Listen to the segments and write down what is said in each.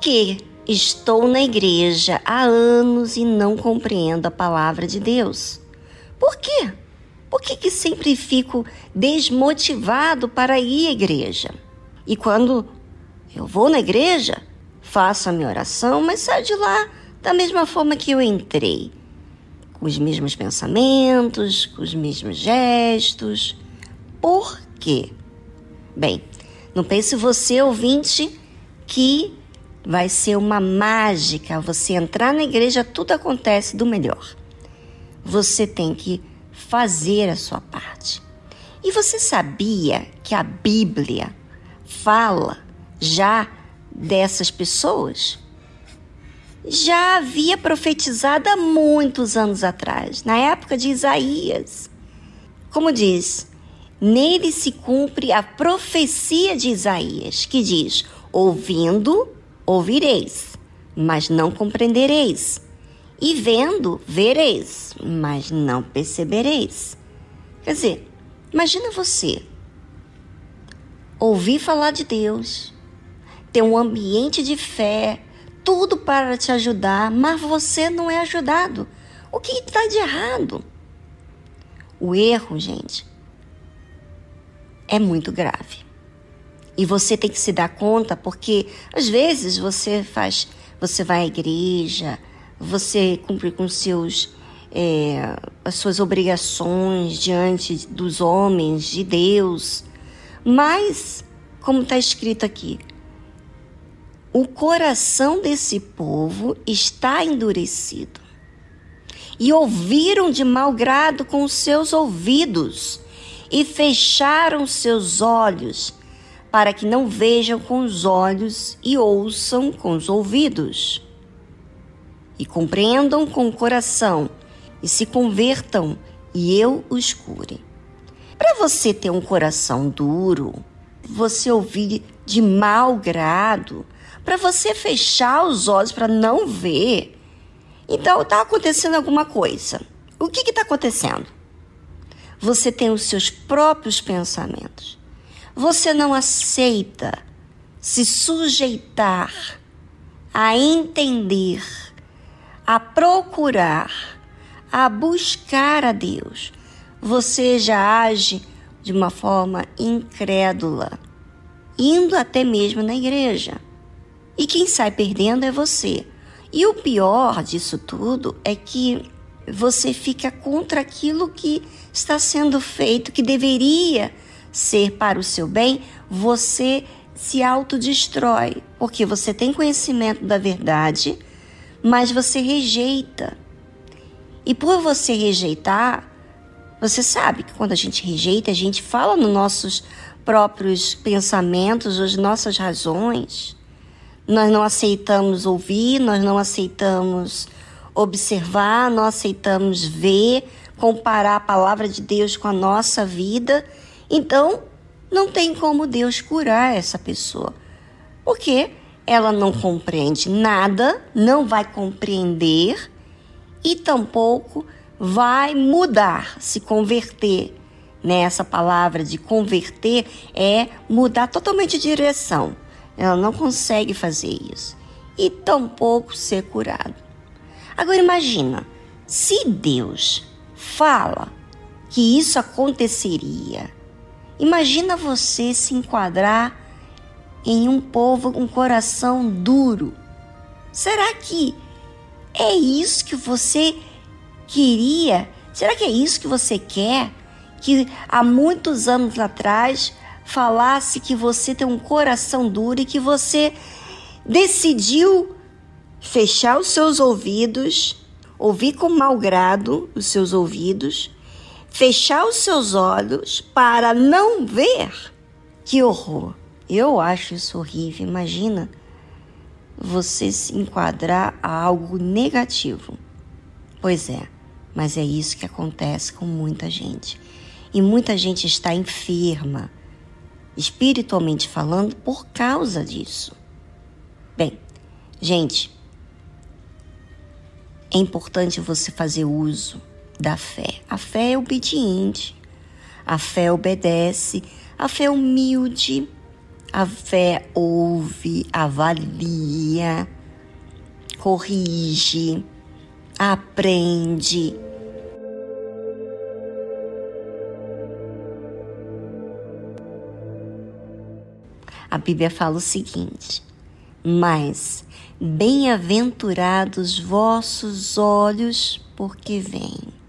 Que estou na igreja há anos e não compreendo a palavra de Deus? Por quê? Por que, que sempre fico desmotivado para ir à igreja? E quando eu vou na igreja, faço a minha oração, mas saio de lá da mesma forma que eu entrei. Com os mesmos pensamentos, com os mesmos gestos. Por quê? Bem, não pense você, ouvinte, que vai ser uma mágica você entrar na igreja, tudo acontece do melhor. Você tem que fazer a sua parte. E você sabia que a Bíblia fala já dessas pessoas? Já havia profetizado há muitos anos atrás, na época de Isaías. Como diz, nele se cumpre a profecia de Isaías, que diz: ouvindo, ouvireis, mas não compreendereis. E vendo, vereis, mas não percebereis. Quer dizer, imagina você ouvir falar de Deus, ter um ambiente de fé, tudo para te ajudar, mas você não é ajudado. O que está de errado? O erro, gente, é muito grave. E você tem que se dar conta, porque às vezes você faz, você vai à igreja, você cumpre com seus é, as suas obrigações diante dos homens, de Deus. Mas, como está escrito aqui, o coração desse povo está endurecido. E ouviram de mau grado com os seus ouvidos, e fecharam seus olhos, para que não vejam com os olhos e ouçam com os ouvidos e compreendam com o coração e se convertam e eu os cure. Para você ter um coração duro, você ouvir de mau grado, para você fechar os olhos para não ver, então está acontecendo alguma coisa. O que está acontecendo? Você tem os seus próprios pensamentos. Você não aceita se sujeitar a entender a procurar, a buscar a Deus, você já age de uma forma incrédula, indo até mesmo na igreja. E quem sai perdendo é você. E o pior disso tudo é que você fica contra aquilo que está sendo feito, que deveria ser para o seu bem, você se autodestrói, porque você tem conhecimento da verdade mas você rejeita. E por você rejeitar, você sabe que quando a gente rejeita, a gente fala nos nossos próprios pensamentos, as nossas razões. Nós não aceitamos ouvir, nós não aceitamos observar, não aceitamos ver, comparar a palavra de Deus com a nossa vida. Então, não tem como Deus curar essa pessoa. Porque ela não compreende nada, não vai compreender e tampouco vai mudar, se converter. Nessa palavra de converter é mudar totalmente de direção. Ela não consegue fazer isso e tampouco ser curado. Agora imagina, se Deus fala que isso aconteceria, imagina você se enquadrar em um povo com um coração duro. Será que é isso que você queria? Será que é isso que você quer? Que há muitos anos atrás falasse que você tem um coração duro e que você decidiu fechar os seus ouvidos, ouvir com mau grado os seus ouvidos, fechar os seus olhos para não ver? Que horror! Eu acho isso horrível. Imagina você se enquadrar a algo negativo. Pois é, mas é isso que acontece com muita gente. E muita gente está enferma, espiritualmente falando, por causa disso. Bem, gente, é importante você fazer uso da fé. A fé é obediente, a fé obedece, a fé é humilde A fé ouve, avalia, corrige, aprende. A Bíblia fala o seguinte: Mas bem-aventurados vossos olhos, porque vêm.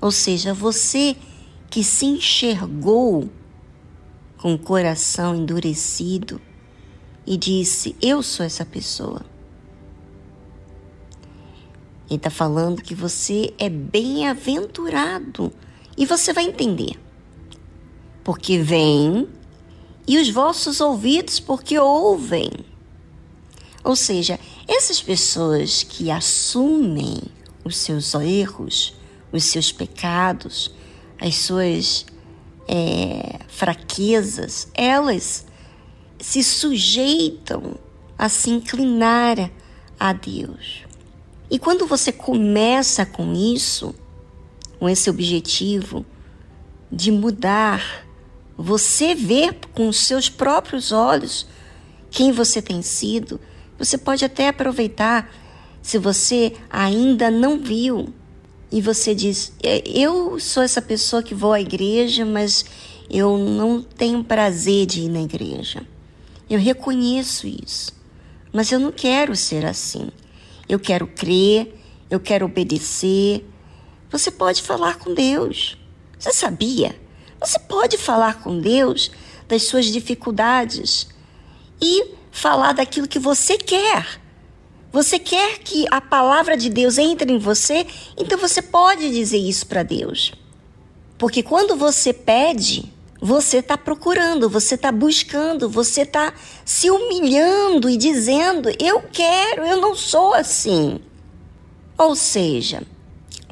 Ou seja, você que se enxergou com o coração endurecido e disse: Eu sou essa pessoa. Ele está falando que você é bem-aventurado. E você vai entender. Porque vem, e os vossos ouvidos, porque ouvem. Ou seja, essas pessoas que assumem os seus erros, os seus pecados, as suas é, fraquezas, elas se sujeitam a se inclinar a Deus. E quando você começa com isso, com esse objetivo de mudar, você vê com os seus próprios olhos quem você tem sido, você pode até aproveitar se você ainda não viu e você diz: é, Eu sou essa pessoa que vou à igreja, mas eu não tenho prazer de ir na igreja. Eu reconheço isso, mas eu não quero ser assim. Eu quero crer, eu quero obedecer. Você pode falar com Deus. Você sabia? Você pode falar com Deus das suas dificuldades e falar daquilo que você quer. Você quer que a palavra de Deus entre em você, então você pode dizer isso para Deus. Porque quando você pede, você está procurando, você está buscando, você está se humilhando e dizendo: Eu quero, eu não sou assim. Ou seja,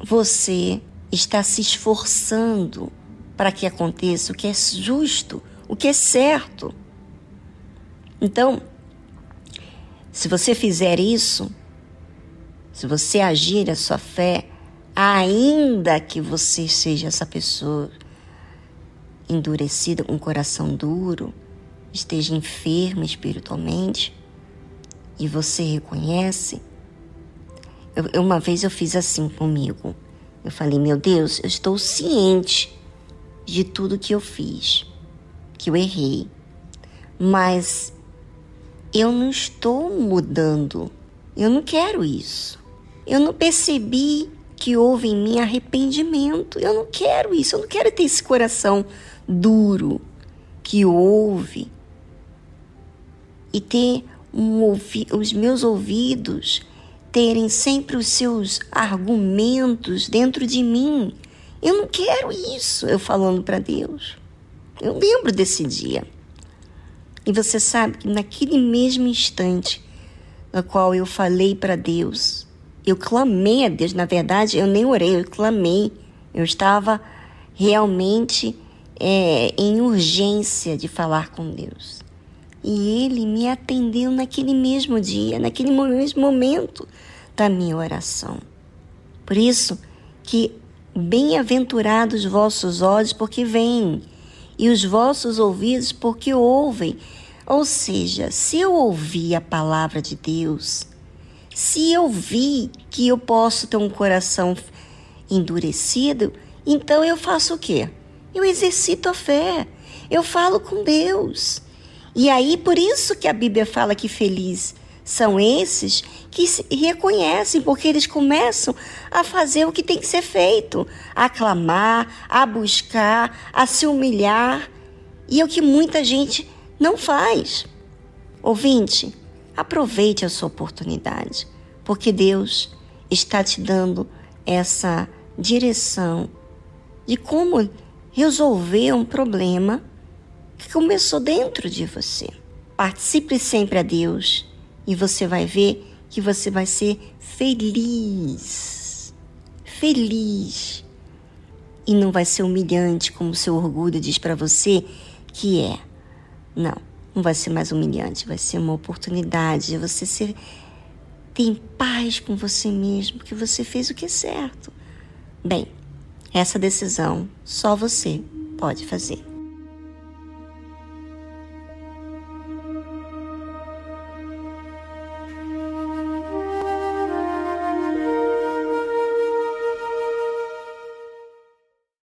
você está se esforçando para que aconteça o que é justo, o que é certo. Então, se você fizer isso, se você agir a sua fé, ainda que você seja essa pessoa endurecida, com um coração duro, esteja enferma espiritualmente e você reconhece. Eu, uma vez eu fiz assim comigo. Eu falei, meu Deus, eu estou ciente de tudo que eu fiz, que eu errei, mas eu não estou mudando. Eu não quero isso. Eu não percebi que houve em mim arrependimento. Eu não quero isso. Eu não quero ter esse coração duro que ouve e ter um ouvi os meus ouvidos terem sempre os seus argumentos dentro de mim. Eu não quero isso, eu falando para Deus. Eu lembro desse dia. E você sabe que naquele mesmo instante no qual eu falei para Deus, eu clamei a Deus, na verdade, eu nem orei, eu clamei. Eu estava realmente é, em urgência de falar com Deus. E Ele me atendeu naquele mesmo dia, naquele mesmo momento da minha oração. Por isso que bem-aventurados os vossos olhos, porque veem, e os vossos ouvidos, porque ouvem. Ou seja, se eu ouvir a palavra de Deus, se eu vi que eu posso ter um coração endurecido, então eu faço o quê? eu exercito a fé, eu falo com Deus. E aí, por isso que a Bíblia fala que feliz são esses que se reconhecem, porque eles começam a fazer o que tem que ser feito, a clamar, a buscar, a se humilhar, e é o que muita gente não faz. Ouvinte, aproveite a sua oportunidade, porque Deus está te dando essa direção de como resolver um problema que começou dentro de você. Participe sempre a Deus e você vai ver que você vai ser feliz. Feliz. E não vai ser humilhante como seu orgulho diz para você que é. Não, não vai ser mais humilhante, vai ser uma oportunidade de você ser ter paz com você mesmo, porque você fez o que é certo. Bem, essa decisão só você pode fazer.